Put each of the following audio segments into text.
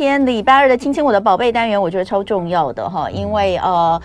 天礼拜二的亲亲我的宝贝单元，我觉得超重要的哈，因为呃。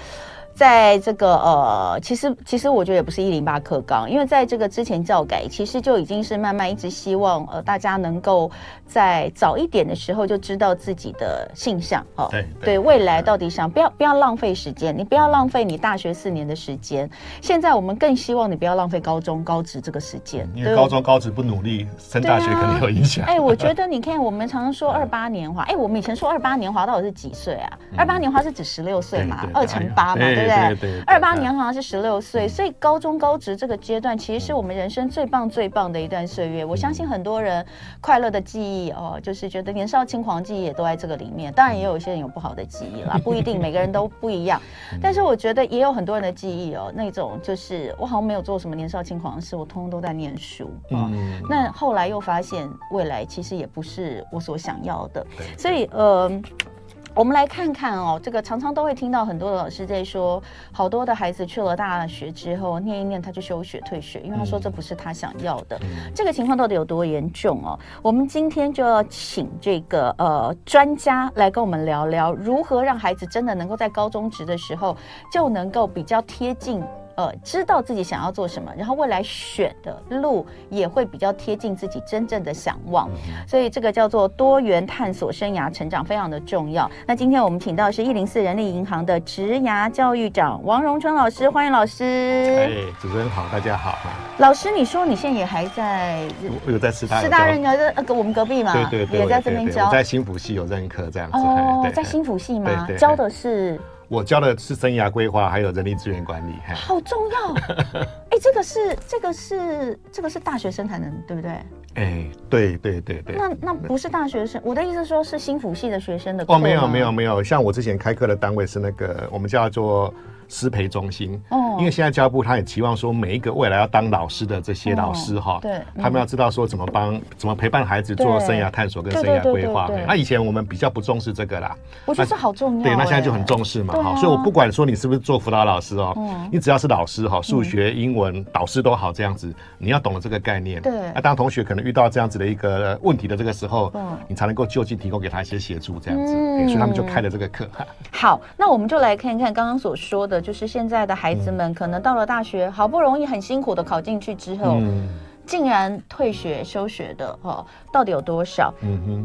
在这个呃，其实其实我觉得也不是一零八课纲，因为在这个之前教改，其实就已经是慢慢一直希望呃大家能够在早一点的时候就知道自己的性向哦，对对，对，未来到底想不要不要浪费时间，你不要浪费你大学四年的时间。现在我们更希望你不要浪费高中高职这个时间，因为高中高职不努力，升大学肯定有影响。哎、啊。欸，我觉得你看我们常常说二八年华，哎、欸，我们以前说二八年华到底是几岁啊？二八年华是指十六岁嘛，二乘八嘛，对？对对，二八年好像是十六岁，所以高中高职这个阶段其实是我们人生最棒最棒的一段岁月。我相信很多人快乐的记忆哦，就是觉得年少轻狂记忆也都在这个里面。当然也有一些人有不好的记忆啦，不一定每个人都不一样。但是我觉得也有很多人的记忆哦，那种就是我好像没有做什么年少轻狂的事，我通通都在念书哦。那后来又发现未来其实也不是我所想要的，所以呃。我们来看看哦，这个常常都会听到很多的老师在说，好多的孩子去了大学之后，念一念他就休学退学，因为他说这不是他想要的。嗯、这个情况到底有多严重哦？我们今天就要请这个呃专家来跟我们聊聊，如何让孩子真的能够在高中职的时候就能够比较贴近。呃，知道自己想要做什么，然后未来选的路也会比较贴近自己真正的想望，所以这个叫做多元探索生涯成长，非常的重要。那今天我们请到是一零四人力银行的职涯教育长王荣春老师，欢迎老师。哎，主持人好，大家好。老师，你说你现在也还在？我有在师大。师大任课，呃，我们隔壁嘛，对对对，也在这边教。我在新辅系有任课这样子。哦，在新辅系吗？教的是。我教的是生涯规划，还有人力资源管理，好重要。哎、欸，这个是这个是这个是大学生才能，对不对？哎、欸，对对对对。那那不是大学生，我的意思说是新辅系的学生的。哦，没有没有没有，像我之前开课的单位是那个我们叫做。师培中心，哦，因为现在教育部他也期望说，每一个未来要当老师的这些老师哈，对，他们要知道说怎么帮、怎么陪伴孩子做生涯探索跟生涯规划。那以前我们比较不重视这个啦，我觉得这好重要。对，那现在就很重视嘛，哈，所以我不管说你是不是做辅导老师哦，你只要是老师哈，数学、英文导师都好，这样子，你要懂了这个概念。对，那当同学可能遇到这样子的一个问题的这个时候，你才能够就近提供给他一些协助，这样子，所以他们就开了这个课。好，那我们就来看一看刚刚所说的，就是现在的。孩子们可能到了大学，好不容易很辛苦的考进去之后。嗯竟然退学休学的哈，到底有多少？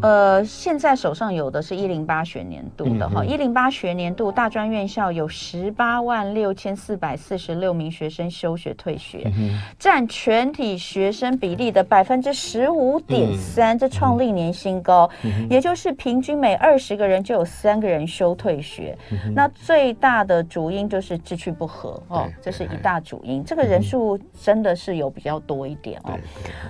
呃，现在手上有的是一零八学年度的哈，一零八学年度大专院校有十八万六千四百四十六名学生休学退学，占全体学生比例的百分之十五点三，这创历年新高，也就是平均每二十个人就有三个人休退学。那最大的主因就是志趣不合哦，这是一大主因，这个人数真的是有比较多一点哦。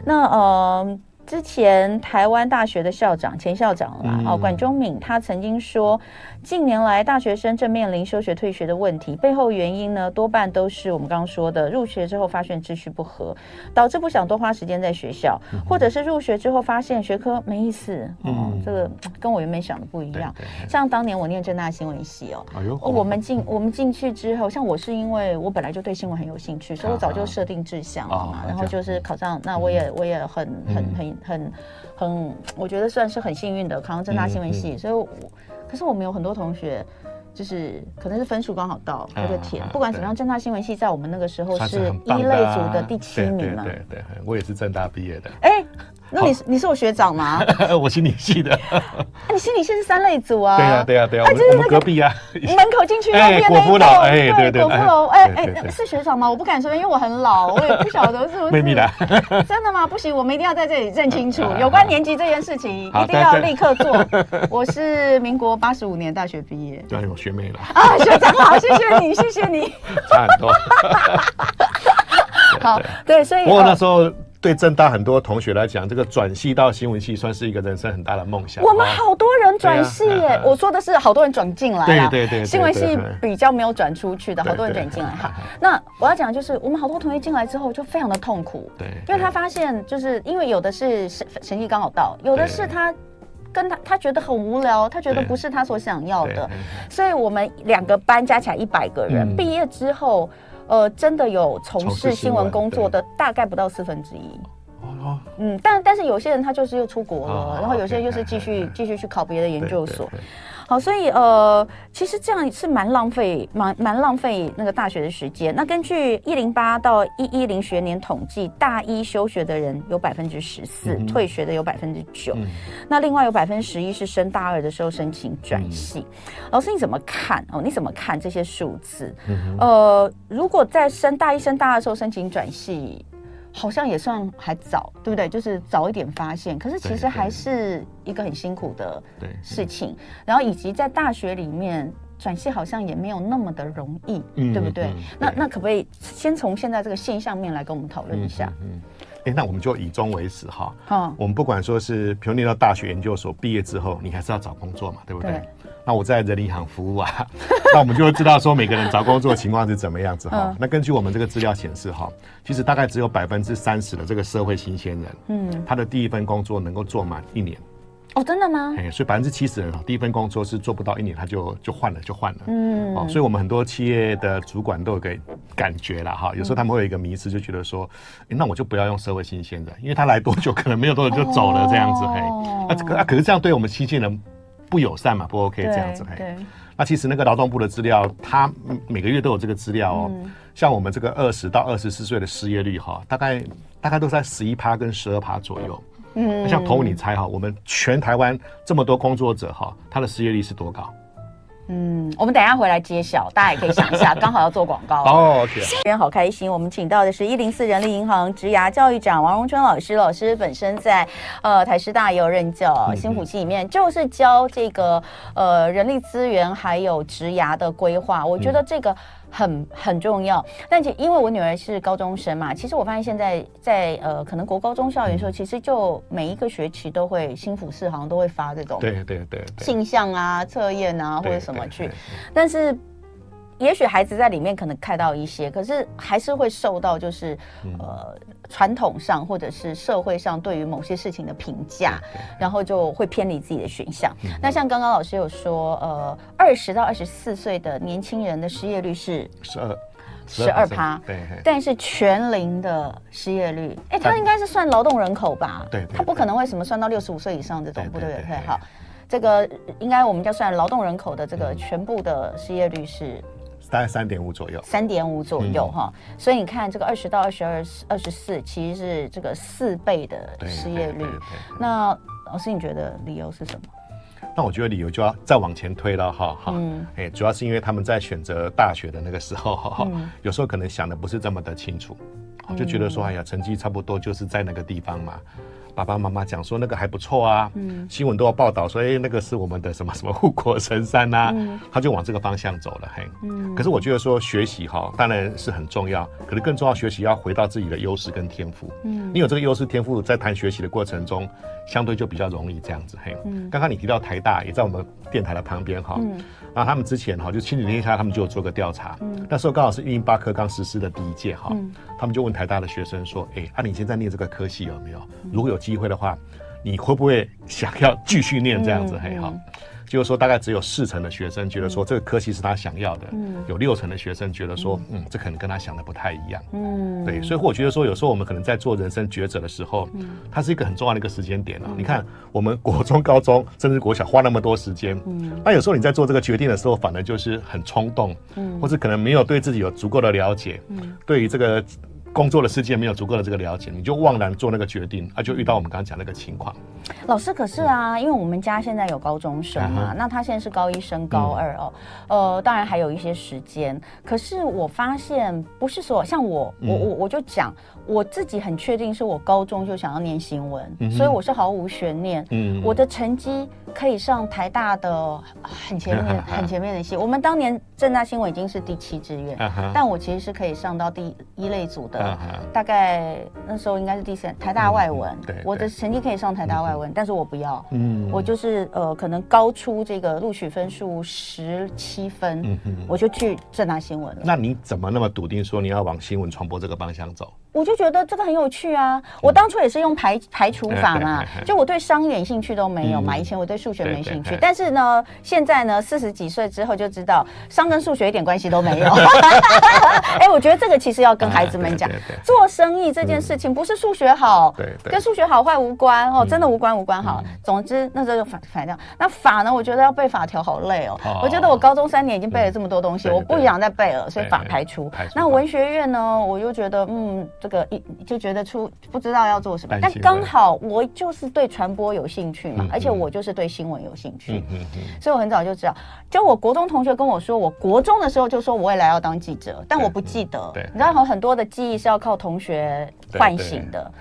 那呃。之前台湾大学的校长前校长啦，哦，管中敏他曾经说，近年来大学生正面临休学退学的问题，背后原因呢，多半都是我们刚刚说的，入学之后发现秩序不合，导致不想多花时间在学校，或者是入学之后发现学科没意思，哦，这个跟我原本想的不一样。像当年我念正大新闻系哦，我们进我们进去之后，像我是因为我本来就对新闻很有兴趣，所以我早就设定志向了嘛，然后就是考上，那我也我也很很很。很很，我觉得算是很幸运的，考上正大新闻系，嗯嗯、所以我，可是我们有很多同学，就是可能是分数刚好到他就填，不管怎么样，正大新闻系在我们那个时候是一类组的第七名嘛。对对对，我也是正大毕业的。哎。那你你是我学长吗？我心理系的。你心理系是三类组啊？对呀对呀对呀，我们隔壁啊，门口进去右边那一栋，哎对对，国父楼，哎哎是学长吗？我不敢说，因为我很老，我也不晓得是不是。秘密的。真的吗？不行，我们一定要在这里认清楚有关年级这件事情，一定要立刻做。我是民国八十五年大学毕业。对，我学妹了。啊，学长好，谢谢你，谢谢你。差很多。好，对，所以我那时候。对政大很多同学来讲，这个转系到新闻系算是一个人生很大的梦想。我们好多人转系耶，啊、我说的是好多人转进来。对对对，新闻系比较没有转出去的，好多人转进来哈。那我要讲的就是，我们好多同学进来之后就非常的痛苦，对，因为他发现就是因为有的是成成绩刚好到，有的是他跟他他觉得很无聊，他觉得不是他所想要的，所以我们两个班加起来一百个人，毕业之后。呃，真的有从事新闻工作的大概不到四分之一。哦，嗯，但但是有些人他就是又出国了，哦、然后有些人就是继续继续去考别的研究所。好，所以呃，其实这样是蛮浪费，蛮蛮浪费那个大学的时间。那根据一零八到一一零学年统计，大一休学的人有百分之十四，退学的有百分之九。那另外有百分之十一是升大二的时候申请转系。嗯、老师你怎么看？哦，你怎么看这些数字？嗯、呃，如果在升大一、升大二的时候申请转系。好像也算还早，对不对？就是早一点发现，可是其实还是一个很辛苦的事情。然后以及在大学里面转系，好像也没有那么的容易，嗯、对不对？嗯、那那可不可以先从现在这个现象面来跟我们讨论一下？嗯，那我们就以终为始哈。嗯，我们不管说是，比如你到大学研究所毕业之后，你还是要找工作嘛，对不对？对那我在人力银行服务啊，那我们就会知道说每个人找工作的情况是怎么样子哈。嗯、那根据我们这个资料显示哈，其实大概只有百分之三十的这个社会新鲜人，嗯，他的第一份工作能够做满一年。哦，真的吗？哎，所以百分之七十人第一份工作是做不到一年他就就换了就换了。嗯，哦，所以我们很多企业的主管都有个感觉了哈，有时候他们会有一个迷思，就觉得说，嗯、那我就不要用社会新鲜人，因为他来多久可能没有多久就走了这样子。嘿、哦，那可可是这样对我们新鲜人。不友善嘛，不 OK 这样子。对，那其实那个劳动部的资料，它每个月都有这个资料哦。嗯、像我们这个二十到二十四岁的失业率哈，大概大概都在十一趴跟十二趴左右。嗯，像头你猜哈，我们全台湾这么多工作者哈，他的失业率是多高？嗯，我们等一下回来揭晓，大家也可以想一下，刚好要做广告 哦。今天好开心，我们请到的是一零四人力银行职涯教育长王荣春老师。老师本身在呃台师大也有任教，新虎系里面就是教这个呃人力资源还有职涯的规划。我觉得这个。很很重要，但其因为我女儿是高中生嘛，其实我发现现在在呃可能国高中校园的时候，其实就每一个学期都会新辅市好像都会发这种对对对性向啊测验啊或者什么去，但是。也许孩子在里面可能看到一些，可是还是会受到就是，呃，传统上或者是社会上对于某些事情的评价，然后就会偏离自己的选项。那像刚刚老师有说，呃，二十到二十四岁的年轻人的失业率是十二十二趴，对，但是全龄的失业率，哎，他应该是算劳动人口吧？对，他不可能为什么算到六十五岁以上这种，不对不对？好，这个应该我们叫算劳动人口的这个全部的失业率是。大概三点五左右，三点五左右哈，嗯、所以你看这个二十到二十二、二十四，其实是这个四倍的失业率。那老师，你觉得理由是什么？那我觉得理由就要再往前推了哈哈，哎、嗯，主要是因为他们在选择大学的那个时候哈，嗯、有时候可能想的不是这么的清楚，就觉得说哎呀，成绩差不多就是在那个地方嘛。爸爸妈妈讲说那个还不错啊，嗯，新闻都要报道，所以那个是我们的什么什么护国神山呐、啊，嗯、他就往这个方向走了，嘿，嗯，可是我觉得说学习哈当然是很重要，可是更重要学习要回到自己的优势跟天赋，嗯，你有这个优势天赋，在谈学习的过程中，相对就比较容易这样子，嘿，嗯，刚刚你提到台大也在我们电台的旁边哈，嗯，然后他们之前哈就亲子天下他们就有做个调查，嗯，那时候刚好是一零八科刚实施的第一届哈，嗯，他们就问台大的学生说，哎、欸，啊你现在念这个科系有没有？如果有机会的话，你会不会想要继续念这样子？嘿好，就是说大概只有四成的学生觉得说这个科系是他想要的，嗯，有六成的学生觉得说，嗯，这可能跟他想的不太一样，嗯，对，所以我觉得说有时候我们可能在做人生抉择的时候，嗯，它是一个很重要的一个时间点啊。你看我们国中、高中甚至国小花那么多时间，嗯，那有时候你在做这个决定的时候，反而就是很冲动，嗯，或者可能没有对自己有足够的了解，嗯，对于这个。工作的世界没有足够的这个了解，你就妄然做那个决定，啊，就遇到我们刚刚讲那个情况。老师，可是啊，嗯、因为我们家现在有高中生嘛，啊、那他现在是高一升高二哦，嗯、呃，当然还有一些时间。可是我发现，不是说像我，嗯、我我我就讲。我自己很确定，是我高中就想要念新闻，嗯、所以我是毫无悬念。嗯，我的成绩可以上台大的很前面、很前面的系。我们当年政大新闻已经是第七志愿，啊、但我其实是可以上到第一类组的。啊、大概那时候应该是第三台大外文。嗯、对，对，我的成绩可以上台大外文，嗯、但是我不要。嗯，我就是呃，可能高出这个录取分数十七分，嗯、我就去政大新闻了。那你怎么那么笃定说你要往新闻传播这个方向走？我就觉得这个很有趣啊！我当初也是用排排除法嘛，就我对商一点兴趣都没有嘛。以前我对数学没兴趣，但是呢，现在呢，四十几岁之后就知道商跟数学一点关系都没有。哎，我觉得这个其实要跟孩子们讲，做生意这件事情不是数学好，跟数学好坏无关哦，真的无关无关。好，总之那这就反反掉。那法呢？我觉得要背法条好累哦。我觉得我高中三年已经背了这么多东西，我不想再背了，所以法排除。那文学院呢？我又觉得嗯。这个一就觉得出不知道要做什么，但刚好我就是对传播有兴趣嘛，而且我就是对新闻有兴趣，所以我很早就知道。就我国中同学跟我说，我国中的时候就说我未来要当记者，但我不记得。你知道，有很多的记忆是要靠同学唤醒的。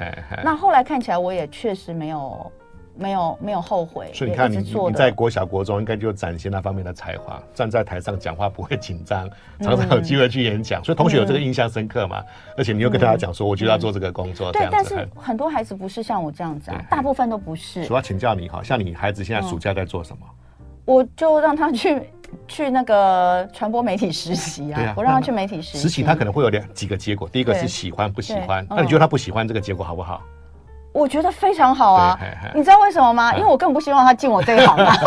那后来看起来，我也确实没有。没有没有后悔，所以你看你你在国小国中应该就展现那方面的才华，站在台上讲话不会紧张，常常有机会去演讲，所以同学有这个印象深刻嘛。而且你又跟大家讲说，我就要做这个工作，对。但是很多孩子不是像我这样子啊，大部分都不是。主要请教你哈，像你孩子现在暑假在做什么？我就让他去去那个传播媒体实习啊，我让他去媒体实习。实习他可能会有两几个结果，第一个是喜欢不喜欢，那你觉得他不喜欢这个结果好不好？我觉得非常好啊，你知道为什么吗？因为我根本不希望他进我这一行啊。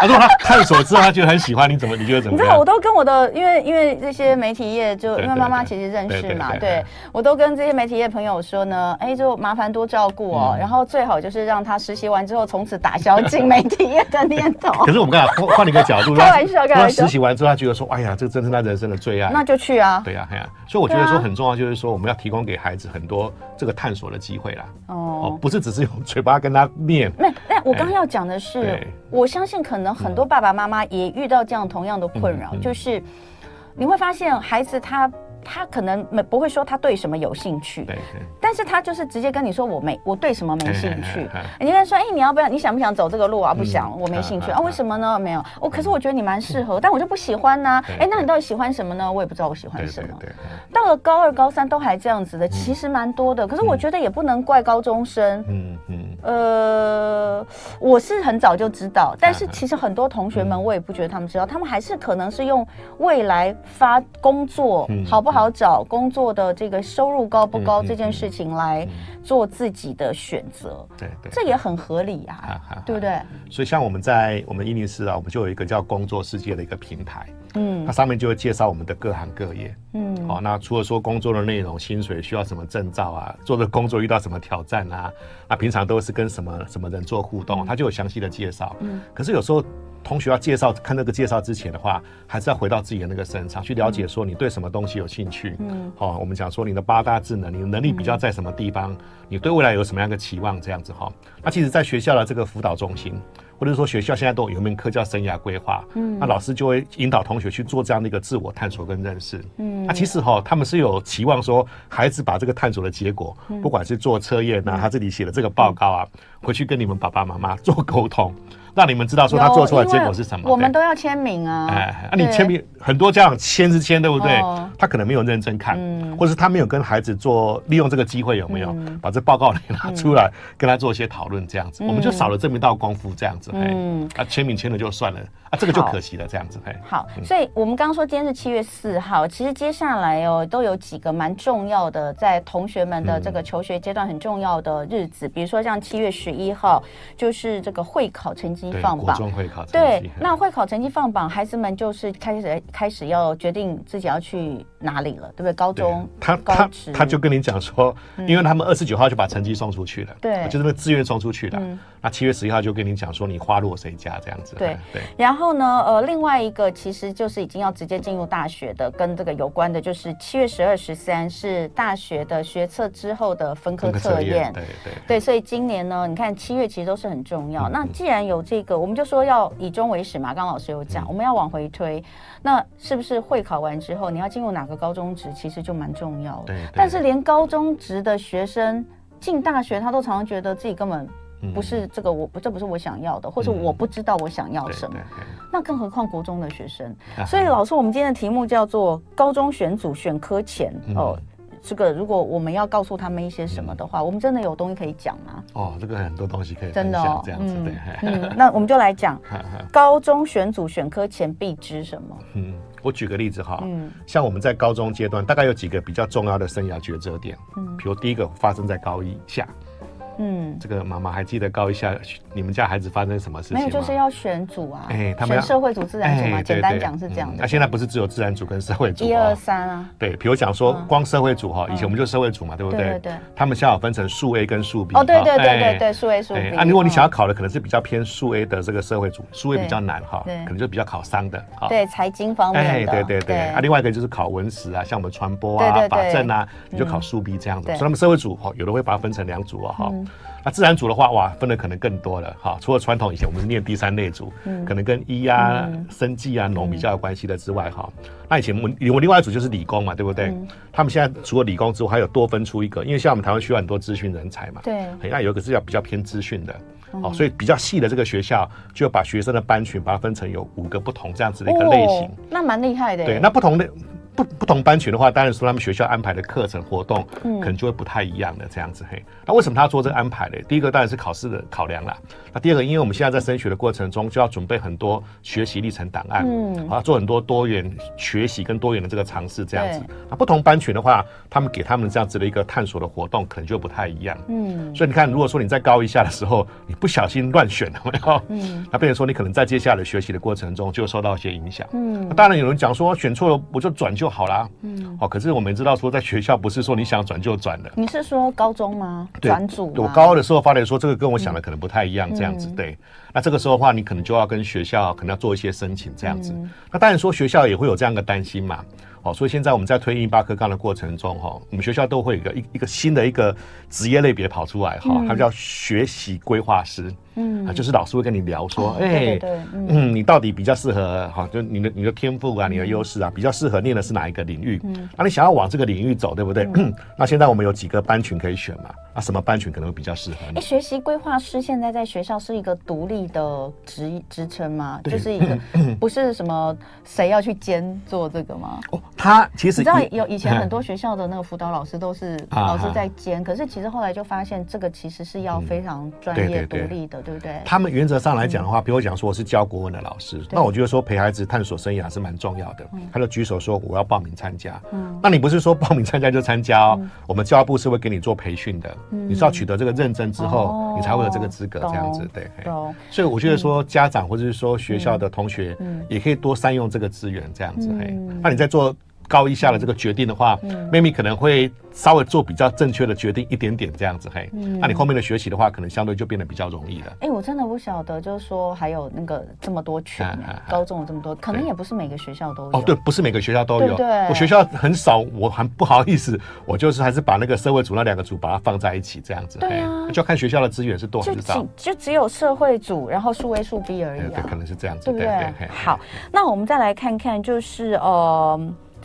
他说他探索之后，他就很喜欢。你怎么？你觉得怎么？你知道，我都跟我的，因为因为这些媒体业，就因为妈妈其实认识嘛，对，我都跟这些媒体业朋友说呢，哎，就麻烦多照顾哦，然后最好就是让他实习完之后，从此打消进媒体业的念头。可是我们刚才 换了一个角度，开玩笑，开玩笑。实习完之后，他觉得说，哎呀，这真是他人生的最爱，那就去啊。对呀，对呀。所以我觉得说很重要，就是说我们要提供给孩子很多这个探索的机会啦。哦，不是只是用嘴巴跟他念。那，那我刚刚要讲的是，我相信可能很多爸爸妈妈。也遇到这样同样的困扰，就是你会发现孩子他。他可能没不会说他对什么有兴趣，对对，但是他就是直接跟你说我没我对什么没兴趣。你跟他说，哎，你要不要？你想不想走这个路啊？不想，我没兴趣啊。为什么呢？没有，我可是我觉得你蛮适合，但我就不喜欢呐。哎，那你到底喜欢什么呢？我也不知道我喜欢什么。到了高二、高三都还这样子的，其实蛮多的。可是我觉得也不能怪高中生。嗯嗯。呃，我是很早就知道，但是其实很多同学们，我也不觉得他们知道，他们还是可能是用未来发工作好不好？好找工作的这个收入高不高这件事情来做自己的选择，对对，这也很合理啊，对不对？所以像我们在我们伊尼斯啊，我们就有一个叫工作世界的一个平台，嗯，它上面就会介绍我们的各行各业，嗯，好，那除了说工作的内容、薪水需要什么证照啊，做的工作遇到什么挑战啊，那平常都是跟什么什么人做互动，它就有详细的介绍，嗯，可是有时候。同学要介绍看那个介绍之前的话，还是要回到自己的那个身上去了解，说你对什么东西有兴趣。嗯，好，我们讲说你的八大智能，你的能力比较在什么地方？你对未来有什么样的期望？这样子哈。那其实，在学校的这个辅导中心，或者说学校现在都有一门课叫生涯规划。嗯，那老师就会引导同学去做这样的一个自我探索跟认识。嗯，那其实哈，他们是有期望说，孩子把这个探索的结果，不管是做测验呐，他自己写的这个报告啊，回去跟你们爸爸妈妈做沟通。让你们知道说他做出来的结果是什么，我们都要签名啊。哎，那你签名，很多家长签是签，对不对？他可能没有认真看，或者是他没有跟孩子做利用这个机会，有没有把这报告拿出来跟他做一些讨论？这样子，我们就少了这么一道功夫。这样子，嗯，啊，签名签了就算了，啊，这个就可惜了。这样子，哎好，所以我们刚刚说今天是七月四号，其实接下来哦都有几个蛮重要的，在同学们的这个求学阶段很重要的日子，比如说像七月十一号，就是这个会考成绩。放榜，对，那会考成绩放榜，孩子们就是开始开始要决定自己要去哪里了，对不对？高中，他他他就跟你讲说，因为他们二十九号就把成绩送出去了，对，就是那志愿送出去了。那七月十一号就跟你讲说，你花落谁家这样子。对对。然后呢，呃，另外一个其实就是已经要直接进入大学的，跟这个有关的，就是七月十二、十三是大学的学测之后的分科测验。对对对。所以今年呢，你看七月其实都是很重要。那既然有这个，我们就说要以终为始嘛。刚刚老师有讲，我们要往回推，那是不是会考完之后，你要进入哪个高中职，其实就蛮重要的。对。但是连高中职的学生进大学，他都常常觉得自己根本。不是这个，我不，这不是我想要的，或者我不知道我想要什么。那更何况国中的学生。所以老师，我们今天的题目叫做“高中选组选科前哦，这个如果我们要告诉他们一些什么的话，嗯、我们真的有东西可以讲吗？哦，这个很多东西可以真的、哦、这样子对。嗯，那我们就来讲高中选组选科前必知什么？嗯，我举个例子哈，嗯，像我们在高中阶段，大概有几个比较重要的生涯抉择点，嗯，比如第一个发生在高一下。嗯，这个妈妈还记得告一下你们家孩子发生什么事情吗？没有，就是要选组啊，哎，他们选社会组、自然组嘛。简单讲是这样的。那现在不是只有自然组跟社会组？一二三啊。对，比如讲说光社会组哈，以前我们就社会组嘛，对不对？对对。他们现在有分成数 A 跟数 B。哦，对对对对对，数 A 数 B。啊，如果你想要考的可能是比较偏数 A 的这个社会组，数 A 比较难哈，可能就比较考商的。对，财经方面。哎，对对对。啊，另外一个就是考文史啊，像我们传播啊、法政啊，你就考数 B 这样子。所以他们社会组哈，有的会把它分成两组啊哈。那自然组的话，哇，分的可能更多了哈。除了传统以前我们是念第三类组，嗯、可能跟医啊、嗯、生技啊、农比较有关系的之外，哈、嗯，那以前我们我另外一组就是理工嘛，对不对？嗯、他们现在除了理工之外，还有多分出一个，因为像我们台湾需要很多资讯人才嘛，对，那有一个是要比较偏资讯的，哦、嗯，所以比较细的这个学校就把学生的班群把它分成有五个不同这样子的一个类型，哦、那蛮厉害的。对，那不同的。不不同班群的话，当然说他们学校安排的课程活动，可能就会不太一样的这样子嘿。那为什么他要做这个安排呢？第一个当然是考试的考量啦。那第二个，因为我们现在在升学的过程中，就要准备很多学习历程档案，嗯，啊，做很多多元学习跟多元的这个尝试这样子。那不同班群的话，他们给他们这样子的一个探索的活动，可能就不太一样。嗯，所以你看，如果说你在高一下的时候，你不小心乱选了没有？嗯，那变成说你可能在接下来的学习的过程中就受到一些影响。嗯，那当然有人讲说选错了我就转就好啦。嗯。哦，可是我们知道说，在学校不是说你想转就转的。你是说高中吗？转组？我高二的时候发觉说，这个跟我想的可能不太一样，这样子。对，那这个时候的话，你可能就要跟学校可能要做一些申请，这样子。那当然说学校也会有这样的担心嘛。哦，所以现在我们在推108课纲的过程中，哈，我们学校都会有一个一一个新的一个职业类别跑出来，哈，它叫学习规划师。嗯，啊，就是老师会跟你聊说，哎，嗯，你到底比较适合哈，就你的你的天赋啊，你的优势啊，比较适合念的是哪一个领域？嗯，那你想要往这个领域走，对不对？那现在我们有几个班群可以选嘛？那什么班群可能会比较适合你？哎，学习规划师现在在学校是一个独立的职职称吗？就是一 个不是什么谁要去兼做这个吗？哦，他其实你知道有以前很多学校的那个辅导老师都是 老师在兼，可是其实后来就发现这个其实是要非常专业独立的。对不对？他们原则上来讲的话，比如讲说我是教国文的老师，那我觉得说陪孩子探索生涯是蛮重要的。他就举手说我要报名参加。嗯，那你不是说报名参加就参加哦？我们教育部是会给你做培训的。嗯，你是要取得这个认证之后，你才会有这个资格这样子。对，所以我觉得说家长或者是说学校的同学也可以多善用这个资源这样子。嘿，那你在做。高一下的这个决定的话，妹妹可能会稍微做比较正确的决定一点点这样子嘿。那你后面的学习的话，可能相对就变得比较容易了。哎，我真的不晓得，就是说还有那个这么多群，高中有这么多，可能也不是每个学校都有。哦，对，不是每个学校都有。对，我学校很少，我很不好意思，我就是还是把那个社会组那两个组把它放在一起这样子。对啊，就看学校的资源是多还是少。就只有社会组，然后数 A 数 B 而已。对，可能是这样子。对不对？好，那我们再来看看，就是呃。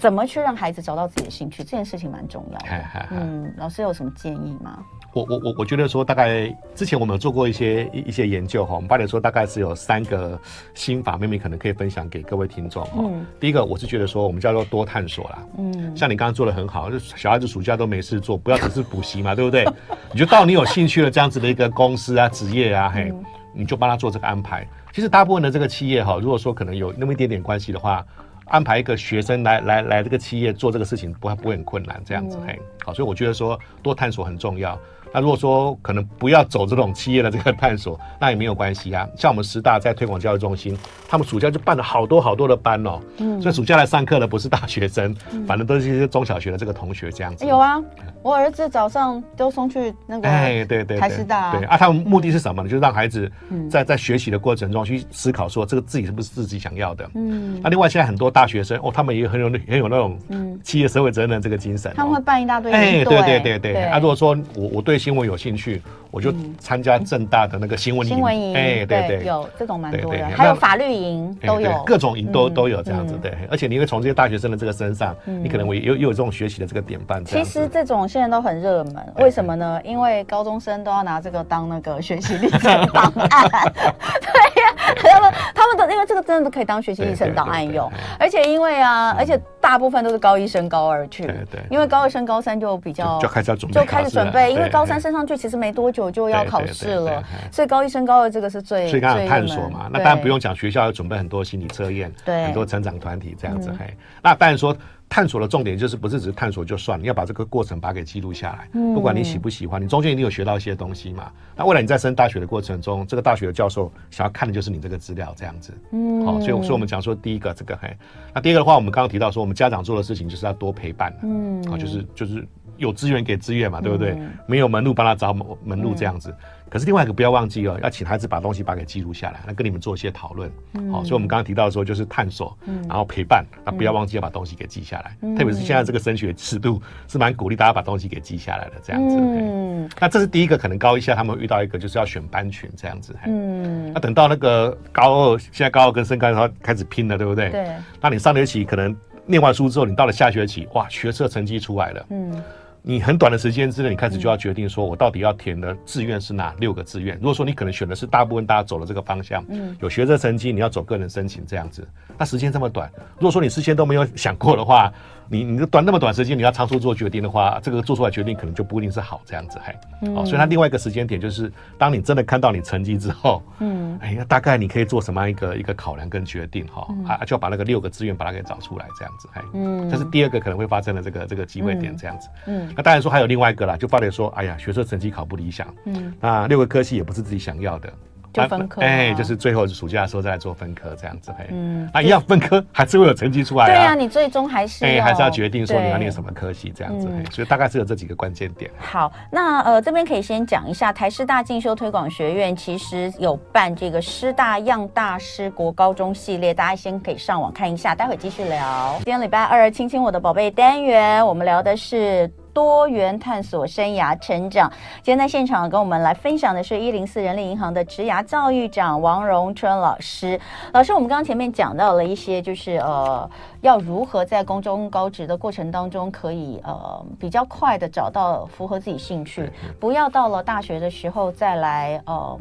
怎么去让孩子找到自己的兴趣？这件事情蛮重要的。嗯，老师有什么建议吗？我我我我觉得说，大概之前我们有做过一些一一些研究哈，我们发现说大概是有三个心法，妹妹可能可以分享给各位听众哈。嗯。第一个，我是觉得说，我们叫做多探索啦。嗯。像你刚刚做的很好，就小孩子暑假都没事做，不要只是补习嘛，对不对？你就到你有兴趣的这样子的一个公司啊、职业啊，嘿，你就帮他做这个安排。其实大部分的这个企业哈，如果说可能有那么一点点关系的话。安排一个学生来来来这个企业做这个事情，不会不会很困难，这样子嘿，好，所以我觉得说多探索很重要。那如果说可能不要走这种企业的这个探索，那也没有关系啊。像我们师大在推广教育中心，他们暑假就办了好多好多的班哦。嗯。所以暑假来上课的不是大学生，反正都是一些中小学的这个同学这样子。有啊，我儿子早上都送去那个哎，对对，台师大。对啊，他们目的是什么呢？就是让孩子在在学习的过程中去思考说这个自己是不是自己想要的。嗯。那另外现在很多大学生哦，他们也很有很有那种企业社会责任的这个精神。他们会办一大堆。哎，对对对对。啊，如果说我我对。新闻有兴趣，我就参加正大的那个新闻营。新闻营，哎，对对，有这种蛮多的，还有法律营都有，各种营都都有这样子，对。而且你会从这些大学生的这个身上，你可能会又又有这种学习的这个典范。其实这种现在都很热门，为什么呢？因为高中生都要拿这个当那个学习历程档案。对呀，他们他们的因为这个真的可以当学习历程档案用，而且因为啊，而且。大部分都是高一升高二去，对对，因为高二升高三就比较就开始要准备，就开始准备，因为高三升上去其实没多久就要考试了，所以高一升高二这个是最所以刚刚探索嘛，那当然不用讲，学校要准备很多心理测验，对，很多成长团体这样子，嘿，那当然说。探索的重点就是不是只是探索就算，你要把这个过程把它给记录下来。不管你喜不喜欢，你中间一定有学到一些东西嘛。那未来你在升大学的过程中，这个大学的教授想要看的就是你这个资料这样子。嗯，好，所以所以我们讲说第一个这个嘿，那第二个的话，我们刚刚提到说，我们家长做的事情就是要多陪伴。嗯，好，就是就是有资源给资源嘛，对不对？没有门路帮他找门路这样子。可是另外一个不要忘记哦，要请孩子把东西把它给记录下来，那跟你们做一些讨论。好，所以我们刚刚提到说就是探索，然后陪伴，那不要忘记要把东西给记下来。特别是现在这个升学尺度是蛮鼓励大家把东西给记下来的这样子。嗯，那这是第一个，可能高一下他们遇到一个就是要选班群这样子。嗯，那等到那个高二，现在高二跟升高二开始拼了，对不对？对。那你上学期可能念完书之后，你到了下学期，哇，学测成绩出来了。嗯。你很短的时间之内，你开始就要决定说，我到底要填的志愿是哪六个志愿？如果说你可能选的是大部分大家走的这个方向，嗯，有学测成绩，你要走个人申请这样子，那时间这么短，如果说你事先都没有想过的话。你你短那么短时间，你要仓促做决定的话，这个做出来决定可能就不一定是好这样子，嘿，嗯、哦，所以它另外一个时间点就是，当你真的看到你成绩之后，嗯，哎呀，大概你可以做什么样一个一个考量跟决定，哈、嗯，啊，就要把那个六个志愿把它给找出来这样子，嘿，嗯，这是第二个可能会发生的这个这个机会点这样子，嗯，嗯那当然说还有另外一个啦，就发觉说，哎呀，学测成绩考不理想，嗯，那六个科系也不是自己想要的。就分科，哎，就是最后暑假的时候再来做分科这样子，嘿，嗯，啊，一样分科还是会有成绩出来啊。对啊，你最终还是哎，还是要决定说你要念什么科系这样子，所以大概是有这几个关键点。好，那呃这边可以先讲一下，台师大进修推广学院其实有办这个师大样大师国高中系列，大家先可以上网看一下，待会继续聊。今天礼拜二，亲亲我的宝贝单元，我们聊的是。多元探索生涯成长。今天在现场跟我们来分享的是一零四人力银行的职涯教育长王荣春老师。老师，我们刚刚前面讲到了一些，就是呃，要如何在高中高职的过程当中，可以呃比较快的找到符合自己兴趣，不要到了大学的时候再来呃。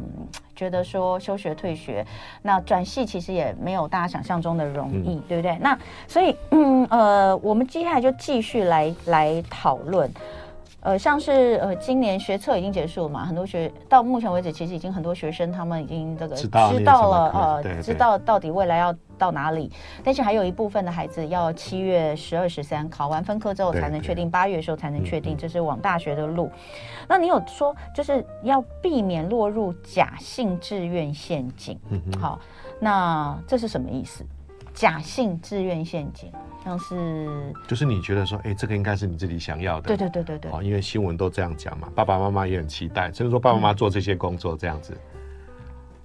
觉得说休学退学，那转系其实也没有大家想象中的容易，嗯、对不对？那所以，嗯呃，我们接下来就继续来来讨论。呃，像是呃，今年学测已经结束了嘛，很多学到目前为止，其实已经很多学生他们已经这个知道，了，呃，对对知道到底未来要到哪里。但是还有一部分的孩子要七月十二、十三考完分科之后才能确定，八月的时候才能确定，这是往大学的路。那你有说就是要避免落入假性志愿陷阱？嗯、哼好，那这是什么意思？假性志愿陷阱，像是就是你觉得说，哎、欸，这个应该是你自己想要的，对对对对对，哦，因为新闻都这样讲嘛，爸爸妈妈也很期待，甚至说爸爸妈妈做这些工作这样子。嗯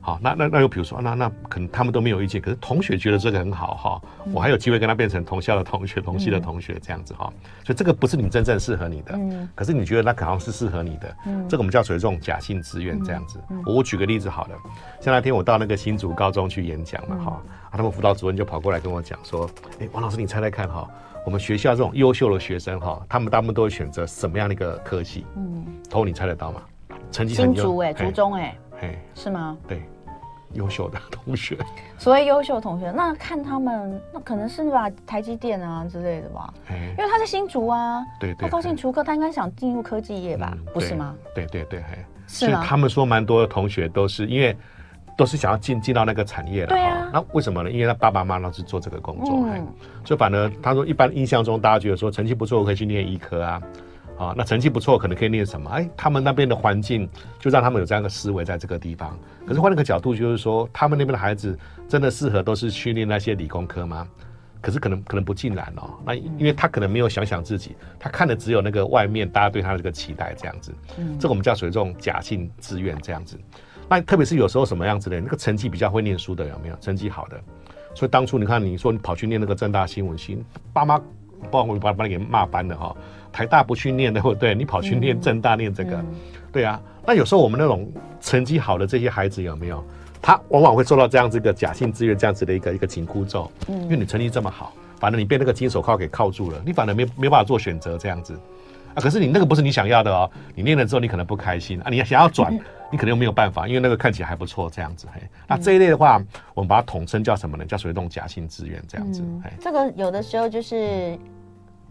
好，那那那又比如说，那那可能他们都没有意见，可是同学觉得这个很好哈，我还有机会跟他变成同校的同学、同系的同学这样子哈，所以这个不是你真正适合你的，嗯，可是你觉得那可能是适合你的，嗯，这个我们叫属于这种假性志愿这样子。我我举个例子好了，像那天我到那个新竹高中去演讲嘛哈，啊，他们辅导主任就跑过来跟我讲说，哎，王老师你猜猜看哈，我们学校这种优秀的学生哈，他们大部分都会选择什么样的一个科系？嗯，头你猜得到吗？成绩新竹哎，竹中哎，哎，是吗？对。优秀的 同学，所谓优秀同学，那看他们，那可能是吧，台积电啊之类的吧，因为他是新竹啊，对对，他高兴竹科，他应该想进入科技业吧，不是吗？对对对，是吗？他们说蛮多的同学都是因为都是想要进进到那个产业的，对啊，那为什么呢？因为他爸爸妈妈是做这个工作，所以反而他说，一般印象中大家觉得说成绩不错，我可以去念医科啊。啊，那成绩不错，可能可以念什么？哎，他们那边的环境就让他们有这样的思维在这个地方。可是换了个角度，就是说，他们那边的孩子真的适合都是去念那些理工科吗？可是可能可能不尽然哦。那因为他可能没有想想自己，他看的只有那个外面大家对他的这个期待这样子。嗯，这个我们叫属于这种假性志愿这样子。那特别是有时候什么样子的，那个成绩比较会念书的有没有？成绩好的，所以当初你看你说你跑去念那个正大新闻系，爸妈不然会把把你给骂翻了哈。台大不去念的，对不对？你跑去念正大念这个，对啊。那有时候我们那种成绩好的这些孩子有没有？他往往会受到这样子一个假性志愿这样子的一个一个紧箍咒。嗯，因为你成绩这么好，反正你被那个金手铐给铐住了，你反而没没办法做选择这样子啊。可是你那个不是你想要的哦，你念了之后你可能不开心啊，你想要转，你可能又没有办法，因为那个看起来还不错，这样子。嘿，那这一类的话，我们把它统称叫什么呢？叫所谓那种假性志愿这样子。嘿，这个有的时候就是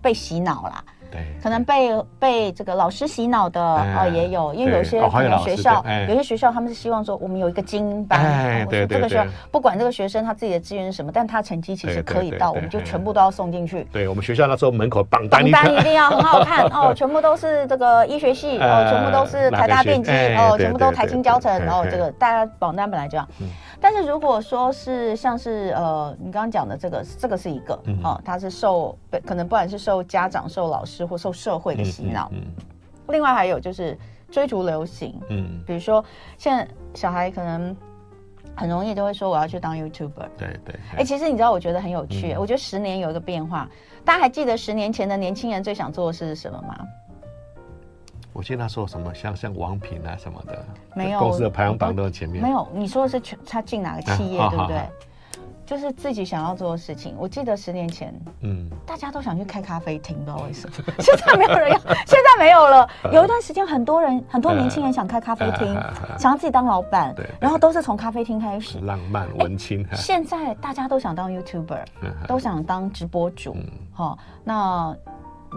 被洗脑啦。对，可能被被这个老师洗脑的哦，也有，因为有些可能学校，有些学校他们是希望说，我们有一个精英班，对这个学校不管这个学生他自己的资源是什么，但他成绩其实可以到，我们就全部都要送进去。对我们学校那时候门口榜单，榜单一定要很好看 哦，全部都是这个医学系哦，全部都是台大电机哦，全部都台清交成，然后这个大家榜单本来就这样。但是如果说是像是呃，你刚刚讲的这个，这个是一个哦，他是受可能不管是受家长、受老师或受社会的洗脑。嗯另外还有就是追逐流行，嗯，比如说现在小孩可能很容易就会说我要去当 YouTuber。对对。哎，其实你知道，我觉得很有趣。我觉得十年有一个变化，大家还记得十年前的年轻人最想做的是什么吗？我记得他说什么，像像王品啊什么的，没有公司的排行榜都在前面。没有，你说的是全他进哪个企业，对不对？就是自己想要做的事情。我记得十年前，嗯，大家都想去开咖啡厅，不知道为什么。现在没有人要，现在没有了。有一段时间，很多人很多年轻人想开咖啡厅，想要自己当老板，然后都是从咖啡厅开始。浪漫文青。现在大家都想当 YouTuber，都想当直播主。好，那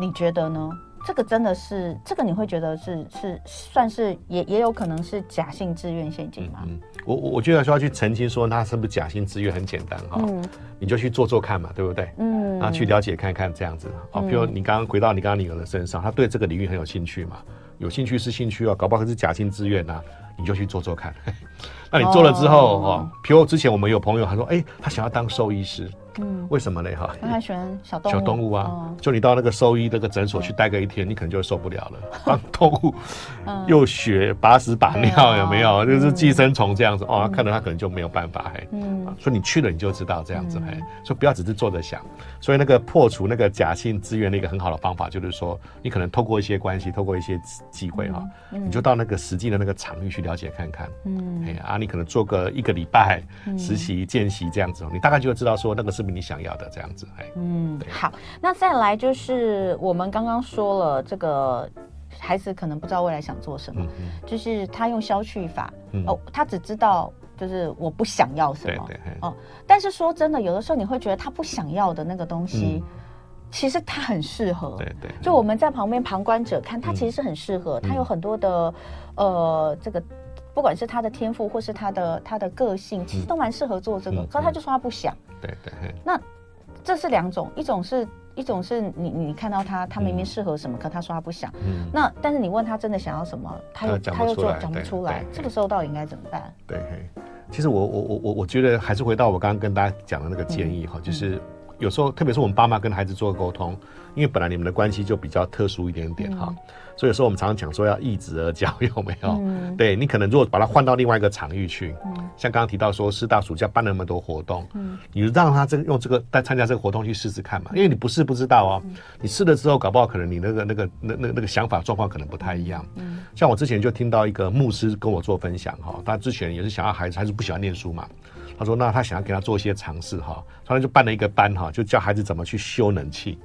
你觉得呢？这个真的是，这个你会觉得是是算是也也有可能是假性自愿陷阱吗？嗯，我我我觉得说要去澄清说那是不是假性自愿很简单哈，嗯，你就去做做看嘛，对不对？嗯，然后去了解看看这样子，哦，比如你刚刚回到你刚刚女儿的身上，她对这个领域很有兴趣嘛，有兴趣是兴趣哦，搞不好是假性自愿呐，你就去做做看。那你做了之后哦，比如之前我们有朋友他说，哎，他想要当兽医师。嗯，为什么呢？哈，他喜欢小动物。小动物啊，就你到那个兽医那个诊所去待个一天，你可能就会受不了了。帮动物又学把屎把尿，有没有？就是寄生虫这样子哦，看到他可能就没有办法。嘿，嗯，所以你去了你就知道这样子。嘿，所以不要只是坐着想。所以那个破除那个假性资源的一个很好的方法，就是说你可能透过一些关系，透过一些机会哈，你就到那个实际的那个场域去了解看看。嗯，哎啊，你可能做个一个礼拜实习见习这样子，你大概就会知道说那个是不是你想要的这样子，哎，嗯，好，那再来就是我们刚刚说了，这个孩子可能不知道未来想做什么，就是他用消去法，嗯、哦，他只知道就是我不想要什么，哦，但是说真的，有的时候你会觉得他不想要的那个东西，嗯、其实他很适合，对对，就我们在旁边旁观者看，他其实是很适合，他、嗯、有很多的呃这个。不管是他的天赋，或是他的他的个性，其实都蛮适合做这个。可是他就说他不想。对对。那这是两种，一种是一种是你你看到他，他明明适合什么，可他说他不想。嗯。那但是你问他真的想要什么，他又他又说讲不出来。这个时候到底应该怎么办？对，其实我我我我我觉得还是回到我刚刚跟大家讲的那个建议哈，就是有时候特别是我们爸妈跟孩子做沟通，因为本来你们的关系就比较特殊一点点哈。所以说我们常常讲说要易子而教，有没有？嗯、对你可能如果把它换到另外一个场域去，嗯、像刚刚提到说师大暑假办了那么多活动，嗯、你让他这个用这个来参加这个活动去试试看嘛，因为你不试不知道哦。嗯、你试了之后，搞不好可能你那个那个那那那个想法状况可能不太一样。嗯、像我之前就听到一个牧师跟我做分享哈，他之前也是想要孩子，还是不喜欢念书嘛。他说那他想要给他做一些尝试哈，他就办了一个班哈，就教孩子怎么去修冷气。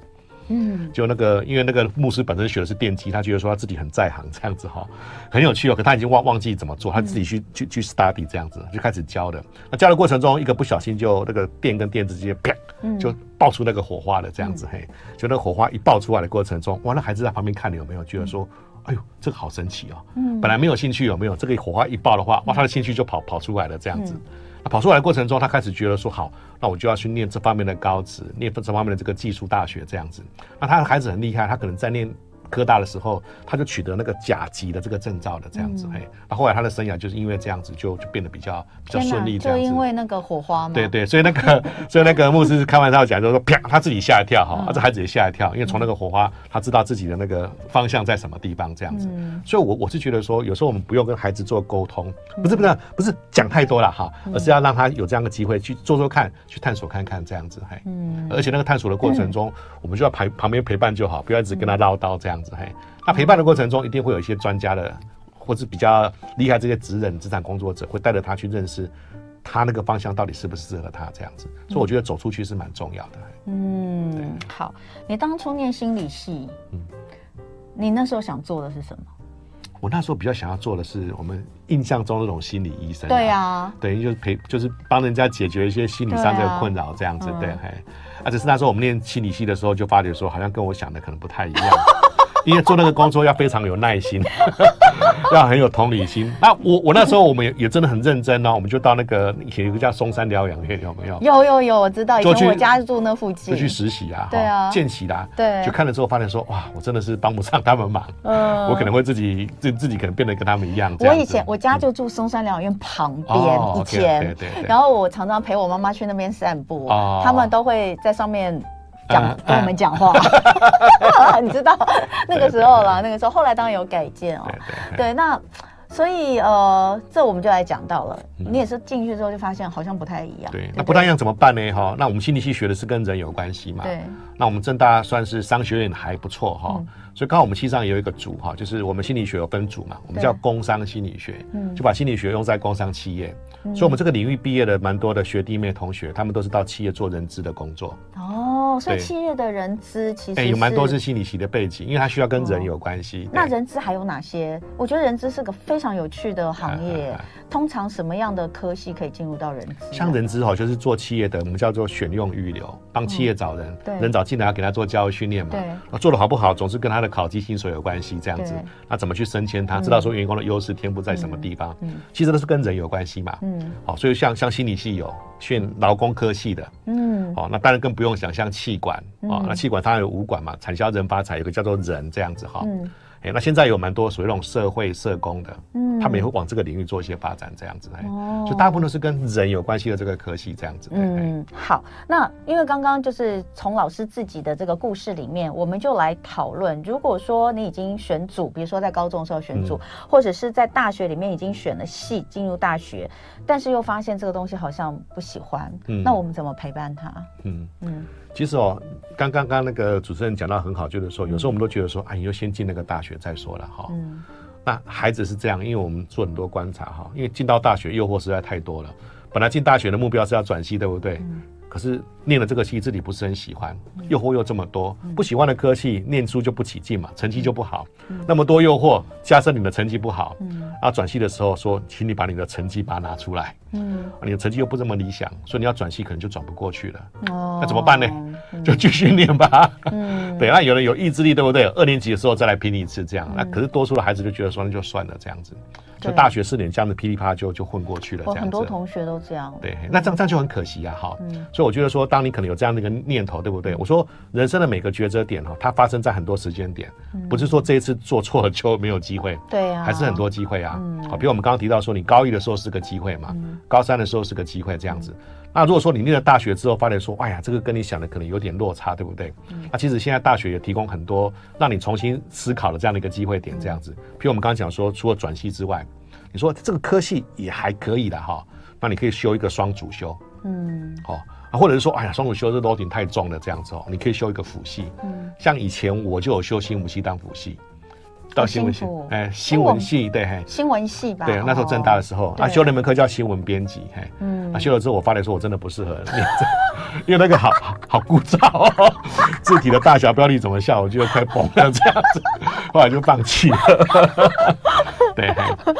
嗯，就那个，因为那个牧师本身学的是电机，他觉得说他自己很在行，这样子哈，很有趣哦。可他已经忘忘记怎么做，他自己去去去 study 这样子，就开始教的。那教的过程中，一个不小心就那个电跟电之间啪，就爆出那个火花了，这样子嘿。就那个火花一爆出来的过程中，哇，那孩子在旁边看你有没有觉得说，哎呦，这个好神奇哦。嗯，本来没有兴趣有没有？这个火花一爆的话，哇，他的兴趣就跑跑出来了，这样子。跑出来的过程中，他开始觉得说好，那我就要去念这方面的高职，念这方面的这个技术大学这样子。那他的孩子很厉害，他可能在念。科大的时候，他就取得那个甲级的这个证照的这样子，嘿，那后来他的生涯就是因为这样子就就变得比较比较顺利，这样子。就因为那个火花嘛。对对，所以那个 所以那个牧师开玩笑讲，就说啪，他自己吓一跳哈，这孩子也吓一跳，因为从那个火花，他知道自己的那个方向在什么地方这样子。所以，我我是觉得说，有时候我们不用跟孩子做沟通，不是不是不是讲太多了哈，而是要让他有这样的机会去做做看，去探索看看这样子，嘿。嗯。而且那个探索的过程中，我们就要旁旁边陪伴就好，不要一直跟他唠叨这样子，嘿。那陪伴的过程中，一定会有一些专家的，或是比较厉害这些职人、职场工作者，会带着他去认识他那个方向到底适不适合他这样子。所以我觉得走出去是蛮重要的。嗯，好，你当初念心理系，嗯，你那时候想做的是什么？我那时候比较想要做的是我们印象中那种心理医生、啊，对啊，等于就是陪，就是帮人家解决一些心理上这个困扰这样子，对，啊、对，啊，只是那时候我们念心理系的时候就发觉说，好像跟我想的可能不太一样。因为做那个工作要非常有耐心，要很有同理心。那我我那时候我们也也真的很认真哦，我们就到那个有一个叫松山疗养院，有没有？有有有，我知道，以前我家住那附近，就去实习啊，对啊，见习啦，对，就看了之后发现说，哇，我真的是帮不上他们忙，嗯，我可能会自己自自己可能变得跟他们一样。我以前我家就住松山疗养院旁边，以前，对对对，然后我常常陪我妈妈去那边散步，他们都会在上面。讲跟我们讲话，你知道那个时候啦，那个时候后来当然有改建哦。对，那所以呃，这我们就来讲到了。你也是进去之后就发现好像不太一样。对，那不太一样怎么办呢？哈，那我们心理系学的是跟人有关系嘛。对。那我们正大算是商学院还不错哈，所以刚好我们系上也有一个组哈，就是我们心理学有分组嘛，我们叫工商心理学，就把心理学用在工商企业。所以我们这个领域毕业的蛮多的学弟妹同学，他们都是到企业做人资的工作。哦。所以企业的人资其实、欸、有蛮多是心理系的背景，因为它需要跟人有关系。哦、那人资还有哪些？我觉得人资是个非常有趣的行业。啊啊啊、通常什么样的科系可以进入到人资？像人资哦，就是做企业的，我们叫做选用预留，帮企业找人，嗯、对人找进来要给他做教育训练嘛。对，做的好不好，总是跟他的考绩薪水有关系。这样子，那怎么去升迁他？知道说员工的优势天赋在什么地方？嗯，嗯其实都是跟人有关系嘛。嗯，好，所以像像心理系有训劳工科系的，嗯，好，那当然更不用想像气管。啊。那气管当然有五管嘛，产销人发财有个叫做人这样子哈。嗯，哎，那现在有蛮多属于那种社会社工的，嗯，他们也会往这个领域做一些发展这样子。哦，就大部分都是跟人有关系的这个科系这样子。嗯，好，那因为刚刚就是从老师自己的这个故事里面，我们就来讨论，如果说你已经选组，比如说在高中的时候选组，或者是在大学里面已经选了系进入大学，但是又发现这个东西好像不喜欢，嗯，那我们怎么陪伴他？嗯嗯。其实哦，刚刚刚那个主持人讲到很好，就是说有时候我们都觉得说，哎，你就先进那个大学再说了哈。嗯。那孩子是这样，因为我们做很多观察哈，因为进到大学诱惑实在太多了。本来进大学的目标是要转系，对不对？嗯。可是念了这个系自己不是很喜欢，诱惑又这么多，不喜欢的科系念书就不起劲嘛，成绩就不好。那么多诱惑，加深你的成绩不好。啊，转系的时候说，请你把你的成绩把它拿出来。嗯，你的成绩又不这么理想，所以你要转系可能就转不过去了。哦，那怎么办呢？就继续念吧。嗯，对，那有人有意志力，对不对？二年级的时候再来拼一次，这样。那可是多数的孩子就觉得说，那就算了，这样子。就大学四年这样子噼里啪啦就就混过去了，这样子。很多同学都这样。对，那这样这样就很可惜啊，哈。所以我觉得说，当你可能有这样的一个念头，对不对？我说人生的每个抉择点哈，它发生在很多时间点，不是说这一次做错了就没有机会。对啊。还是很多机会啊。好，比如我们刚刚提到说，你高一的时候是个机会嘛，高三的时候是个机会，这样子。那如果说你念了大学之后，发现说，哎呀，这个跟你想的可能有点落差，对不对？那其实现在大学也提供很多让你重新思考的这样的一个机会点，这样子。比如我们刚刚讲说，除了转系之外。你说这个科系也还可以的哈，那你可以修一个双主修，嗯，哦，或者是说，哎呀，双主修这楼顶太重了这样子哦，你可以修一个辅系，嗯，像以前我就有修新闻系当辅系，到新闻系，哎，新闻系对，嘿，新闻系吧，对，那时候正大的时候啊，修了一门课叫新闻编辑，嘿，嗯，啊，修了之后我发现说我真的不适合 因为那个好好枯燥哦，字体的大小标题怎么下，我觉得快崩了这样子，后来就放弃了。对，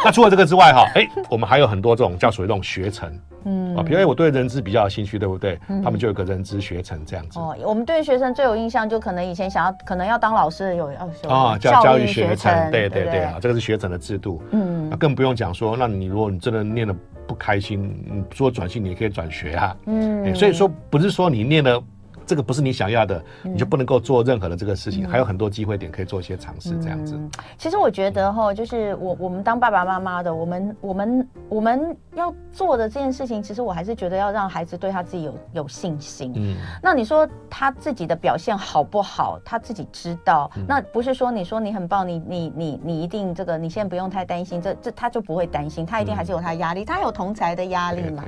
那除了这个之外，哈，哎，我们还有很多这种叫属于这种学程，嗯，啊，比如我对人资比较有兴趣，对不对？他们就有个人资学程这样子。哦，我们对学生最有印象，就可能以前想要，可能要当老师的有要修啊，叫教育学程，对对对啊，这个是学程的制度，嗯，那更不用讲说，那你如果你真的念的不开心，你说转系你也可以转学啊，嗯，所以说不是说你念了。这个不是你想要的，你就不能够做任何的这个事情。嗯、还有很多机会点可以做一些尝试，这样子。嗯、其实我觉得哈，就是我我们当爸爸妈妈的，我们我们我们要做的这件事情，其实我还是觉得要让孩子对他自己有有信心。嗯。那你说他自己的表现好不好？他自己知道。嗯、那不是说你说你很棒，你你你你一定这个，你现在不用太担心，这这他就不会担心，他一定还是有他压力，嗯、他有同才的压力嘛。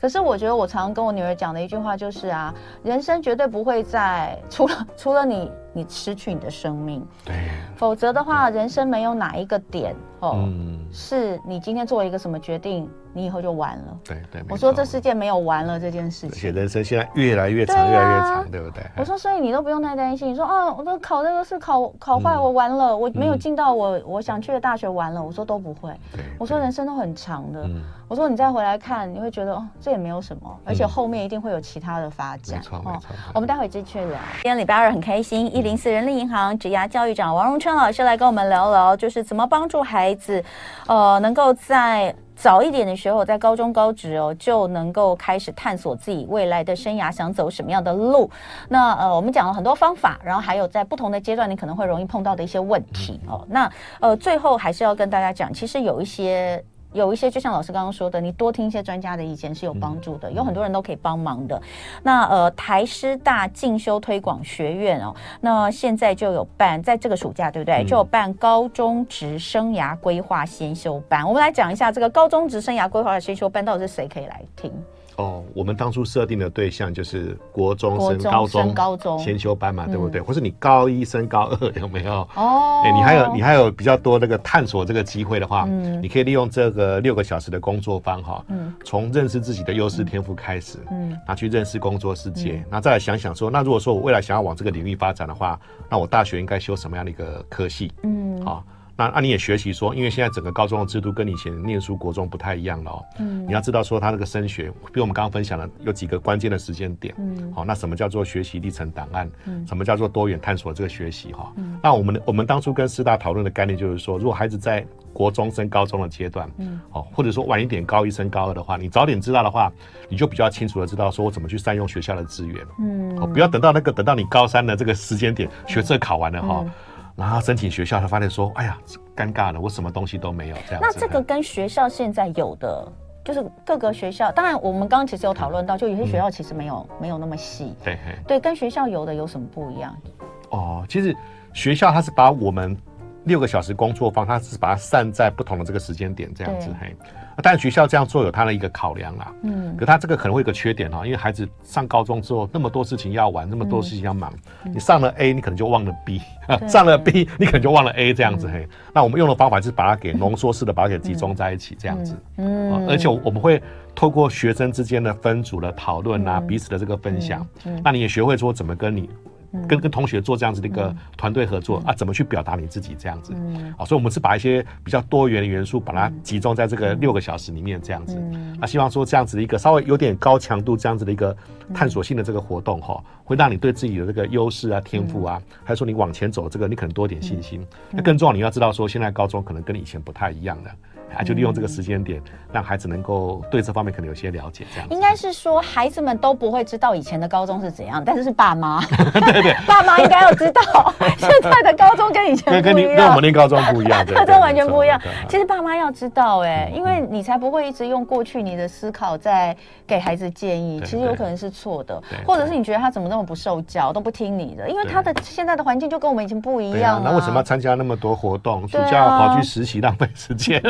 可是我觉得我常常跟我女儿讲的一句话就是啊，人生绝对不会在除了 除了你你失去你的生命，对，否则的话，人生没有哪一个点哦，嗯、是你今天做了一个什么决定，你以后就完了。对对，我说这世界没有完了这件事情。而且人生现在越来越长，啊、越来越长，对不对？我说，所以你都不用太担心。你说啊，我都考这个试考考坏，我完了，嗯、我没有进到我我想去的大学，完了。我说都不会。对我说人生都很长的。嗯、我说你再回来看，你会觉得哦，这也没有什么，而且后面一定会有其他的发展。没错没错。我们待会继续聊。今天礼拜二很开心，一零四人力银行职涯教育长王荣春老师来跟我们聊聊，就是怎么帮助孩孩子。呃，能够在早一点的时候，在高中高职哦，就能够开始探索自己未来的生涯，想走什么样的路。那呃，我们讲了很多方法，然后还有在不同的阶段，你可能会容易碰到的一些问题哦。那呃，最后还是要跟大家讲，其实有一些。有一些就像老师刚刚说的，你多听一些专家的意见是有帮助的，嗯、有很多人都可以帮忙的。那呃，台师大进修推广学院哦，那现在就有办，在这个暑假对不对？嗯、就有办高中职生涯规划先修班。我们来讲一下这个高中职生涯规划的先修班到底是谁可以来听？哦，我们当初设定的对象就是国中升高中高中先修班嘛，对不对？或是你高一升高二有没有？哦，哎，你还有你还有比较多那个探索这个机会的话，嗯，你可以利用这个六个小时的工作坊哈，嗯，从认识自己的优势天赋开始，嗯，拿去认识工作世界，那再来想想说，那如果说我未来想要往这个领域发展的话，那我大学应该修什么样的一个科系？嗯，好。那那你也学习说，因为现在整个高中的制度跟以前念书国中不太一样了哦。嗯。你要知道说，他那个升学，比如我们刚刚分享的有几个关键的时间点。嗯。好，那什么叫做学习历程档案？嗯。什么叫做多元探索这个学习哈？嗯。那我们我们当初跟师大讨论的概念就是说，如果孩子在国中升高中的阶段，嗯。好，或者说晚一点高一升高二的话，你早点知道的话，你就比较清楚的知道说我怎么去善用学校的资源。嗯。哦，不要等到那个等到你高三的这个时间点，学测考完了哈。然后申请学校，他发现说：“哎呀，尴尬了，我什么东西都没有。”这样。那这个跟学校现在有的，就是各个学校，当然我们刚刚其实有讨论到，就有些学校其实没有、嗯、没有那么细。对对，跟学校有的有什么不一样？哦，其实学校它是把我们六个小时工作坊，它是把它散在不同的这个时间点，这样子嘿。但是学校这样做有他的一个考量啦，嗯，可他这个可能会有个缺点哈，因为孩子上高中之后那么多事情要玩，那么多事情要忙，你上了 A，你可能就忘了 B，上了 B，你可能就忘了 A 这样子嘿。那我们用的方法就是把它给浓缩式的，把它给集中在一起这样子，嗯，而且我们会透过学生之间的分组的讨论啊，彼此的这个分享，那你也学会说怎么跟你。跟跟同学做这样子的一个团队合作、嗯、啊，怎么去表达你自己这样子？嗯，啊，所以我们是把一些比较多元的元素，把它集中在这个六个小时里面这样子。嗯，啊，希望说这样子的一个稍微有点高强度这样子的一个探索性的这个活动哈，会让你对自己的这个优势啊、天赋啊，还有说你往前走这个，你可能多点信心。那更重要，你要知道说，现在高中可能跟你以前不太一样的。啊，就利用这个时间点，让孩子能够对这方面可能有些了解，这样。应该是说，孩子们都不会知道以前的高中是怎样，但是是爸妈，对对，爸妈应该要知道 现在的高中跟以前不一样，跟你跟我们念高中不一样，特征 完全不一样。其实爸妈要知道，哎，因为你才不会一直用过去你的思考在给孩子建议，其实有可能是错的，或者是你觉得他怎么那么不受教，都不听你的，因为他的现在的环境就跟我们以前不一样。那为什么要参加那么多活动？暑假跑去实习浪费时间？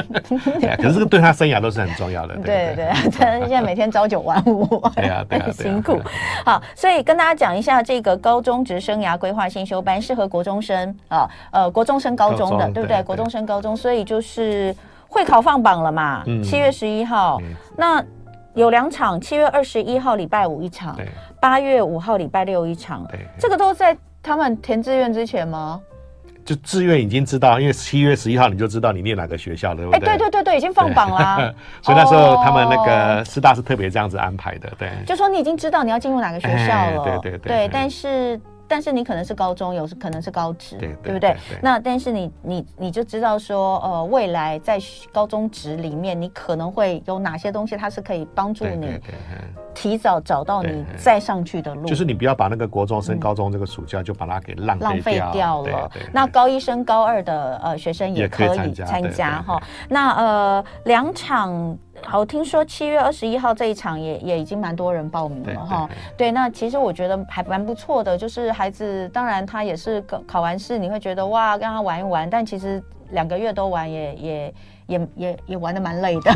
可是这个对他生涯都是很重要的。对对，他现在每天朝九晚五，对啊，很辛苦。好，所以跟大家讲一下，这个高中职生涯规划先修班适合国中生啊，呃，国中升高中的，对不对？国中升高中，所以就是会考放榜了嘛？七月十一号，那有两场，七月二十一号礼拜五一场，八月五号礼拜六一场。这个都在他们填志愿之前吗？就志愿已经知道，因为七月十一号你就知道你念哪个学校了，对不对？哎，对对对对，已经放榜了。所以那时候他们那个师大是特别这样子安排的，对。就说你已经知道你要进入哪个学校了，对对对。对，但是但是你可能是高中，有时可能是高职，对不对？那但是你你你就知道说，呃，未来在高中职里面，你可能会有哪些东西，它是可以帮助你。提早找到你再上去的路，就是你不要把那个国中升高中这个暑假就把它给浪浪费掉，掉了。那高一升高二的呃学生也可以参加哈。那呃两场，好，听说七月二十一号这一场也也已经蛮多人报名了哈。对，那其实我觉得还蛮不错的，就是孩子当然他也是考考完试，你会觉得哇让他玩一玩，但其实。两个月都玩也也。也也也玩的蛮累的，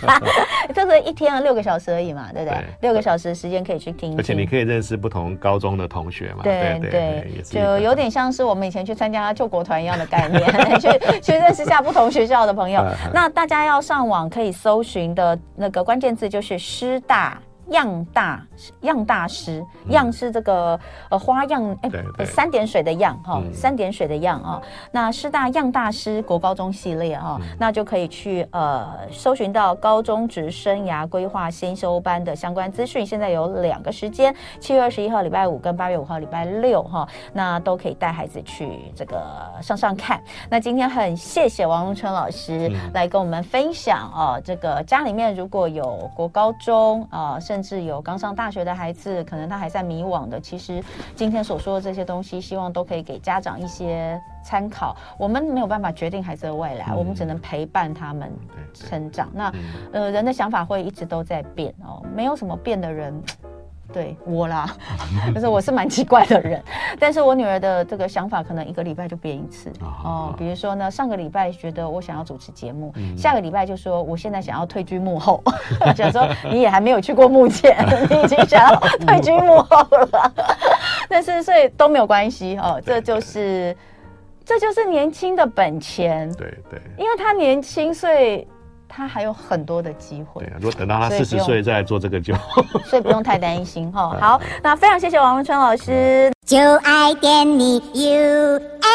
这是一天六个小时而已嘛，对不对？对六个小时时间可以去听，听，而且你可以认识不同高中的同学嘛。对对，对，对，就有点像是我们以前去参加救国团一样的概念，去去认识下不同学校的朋友。那大家要上网可以搜寻的那个关键字就是师大。样大样大师，样是这个呃花样哎、欸，三点水的样哈，三点水的样啊。那师大样大师国高中系列哈，那就可以去呃搜寻到高中职生涯规划先修班的相关资讯。现在有两个时间，七月二十一号礼拜五跟八月五号礼拜六哈，那都可以带孩子去这个上上看。那今天很谢谢王荣春老师来跟我们分享啊，这个家里面如果有国高中啊，甚甚至有刚上大学的孩子，可能他还在迷惘的。其实今天所说的这些东西，希望都可以给家长一些参考。我们没有办法决定孩子的未来，嗯、我们只能陪伴他们成长。那呃，人的想法会一直都在变哦，没有什么变的人。对我啦，就是我是蛮奇怪的人，但是我女儿的这个想法可能一个礼拜就变一次哦。比如说呢，上个礼拜觉得我想要主持节目，嗯、下个礼拜就说我现在想要退居幕后，想说你也还没有去过幕前，你已经想要退居幕后了。但是所以都没有关系哦，这就是这就是年轻的本钱。对对，因为他年轻，所以。他还有很多的机会。对，如果等到他四十岁再来做这个就，所以不用太担心哈。好，那非常谢谢王文春老师。就爱点你 UFO。